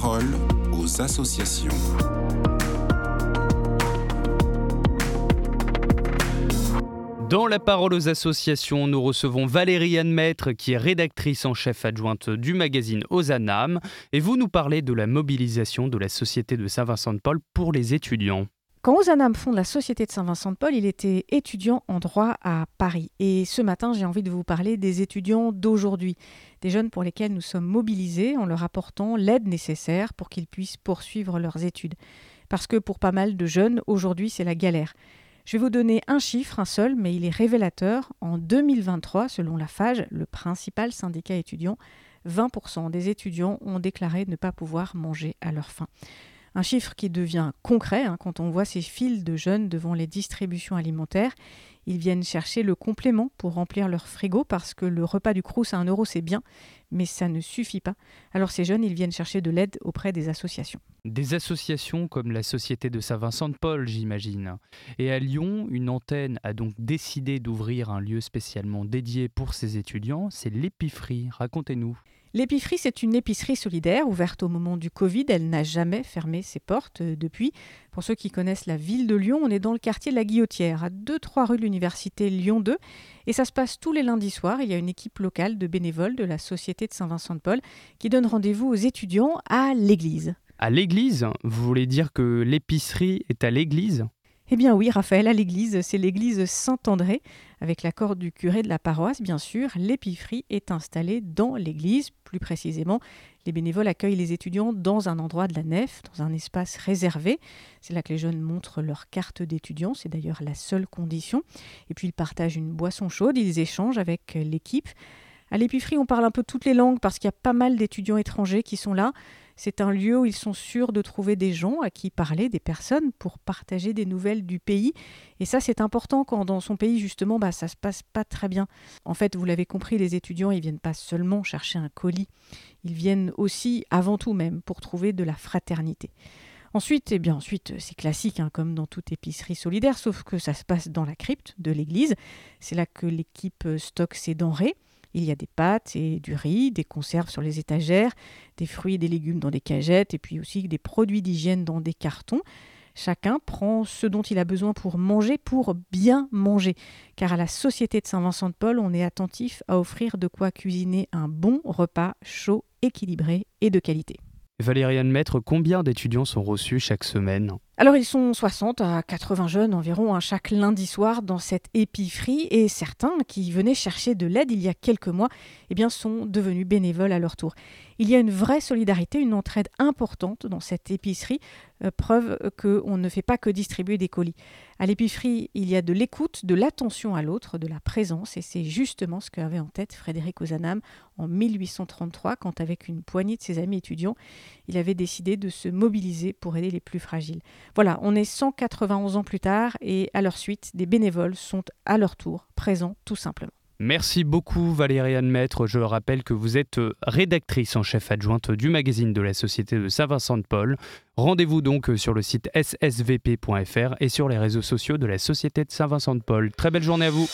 parole aux associations. Dans la parole aux associations, nous recevons Valérie Anne Maître, qui est rédactrice en chef adjointe du magazine Ozanam, et vous nous parlez de la mobilisation de la Société de Saint-Vincent-de-Paul pour les étudiants. Quand Ozanam fonde la Société de Saint-Vincent-de-Paul, il était étudiant en droit à Paris. Et ce matin, j'ai envie de vous parler des étudiants d'aujourd'hui, des jeunes pour lesquels nous sommes mobilisés en leur apportant l'aide nécessaire pour qu'ils puissent poursuivre leurs études. Parce que pour pas mal de jeunes, aujourd'hui, c'est la galère. Je vais vous donner un chiffre, un seul, mais il est révélateur. En 2023, selon la FAGE, le principal syndicat étudiant, 20% des étudiants ont déclaré ne pas pouvoir manger à leur faim. Un chiffre qui devient concret hein, quand on voit ces files de jeunes devant les distributions alimentaires. Ils viennent chercher le complément pour remplir leur frigo parce que le repas du Crous à 1 euro c'est bien, mais ça ne suffit pas. Alors ces jeunes, ils viennent chercher de l'aide auprès des associations. Des associations comme la Société de Saint-Vincent-de-Paul, j'imagine. Et à Lyon, une antenne a donc décidé d'ouvrir un lieu spécialement dédié pour ces étudiants, c'est l'épicerie. Racontez-nous. L'épicerie, c'est une épicerie solidaire ouverte au moment du Covid. Elle n'a jamais fermé ses portes euh, depuis. Pour ceux qui connaissent la ville de Lyon, on est dans le quartier de la Guillotière, à 2-3 rue de l'Université Lyon 2. Et ça se passe tous les lundis soirs. Il y a une équipe locale de bénévoles de la Société de Saint-Vincent-de-Paul qui donne rendez-vous aux étudiants à l'église. À l'église? Vous voulez dire que l'épicerie est à l'église? Eh bien oui, Raphaël, à l'église, c'est l'église Saint-André. Avec l'accord du curé de la paroisse, bien sûr, l'épicerie est installée dans l'église. Plus précisément, les bénévoles accueillent les étudiants dans un endroit de la nef, dans un espace réservé. C'est là que les jeunes montrent leur carte d'étudiant, c'est d'ailleurs la seule condition. Et puis ils partagent une boisson chaude, ils échangent avec l'équipe. À l'épicerie, on parle un peu toutes les langues parce qu'il y a pas mal d'étudiants étrangers qui sont là. C'est un lieu où ils sont sûrs de trouver des gens à qui parler, des personnes pour partager des nouvelles du pays. Et ça, c'est important quand dans son pays, justement, bah, ça se passe pas très bien. En fait, vous l'avez compris, les étudiants, ils viennent pas seulement chercher un colis. Ils viennent aussi, avant tout même, pour trouver de la fraternité. Ensuite, eh bien ensuite, c'est classique, hein, comme dans toute épicerie solidaire, sauf que ça se passe dans la crypte de l'église. C'est là que l'équipe stocke ses denrées. Il y a des pâtes et du riz, des conserves sur les étagères, des fruits et des légumes dans des cagettes et puis aussi des produits d'hygiène dans des cartons. Chacun prend ce dont il a besoin pour manger, pour bien manger. Car à la Société de Saint-Vincent-de-Paul, on est attentif à offrir de quoi cuisiner un bon repas chaud, équilibré et de qualité. Valériane Maître, combien d'étudiants sont reçus chaque semaine? Alors ils sont 60 à 80 jeunes environ chaque lundi soir dans cette épicerie et certains qui venaient chercher de l'aide il y a quelques mois eh bien, sont devenus bénévoles à leur tour. Il y a une vraie solidarité, une entraide importante dans cette épicerie, euh, preuve qu'on ne fait pas que distribuer des colis. À l'épicerie, il y a de l'écoute, de l'attention à l'autre, de la présence, et c'est justement ce qu'avait en tête Frédéric Ozanam en 1833, quand avec une poignée de ses amis étudiants, il avait décidé de se mobiliser pour aider les plus fragiles. Voilà, on est 191 ans plus tard, et à leur suite, des bénévoles sont à leur tour présents tout simplement. Merci beaucoup Valériane Maître. Je rappelle que vous êtes euh, rédactrice en chef adjointe du magazine de la Société de Saint-Vincent-de-Paul. Rendez-vous donc euh, sur le site ssvp.fr et sur les réseaux sociaux de la Société de Saint-Vincent-de-Paul. Très belle journée à vous.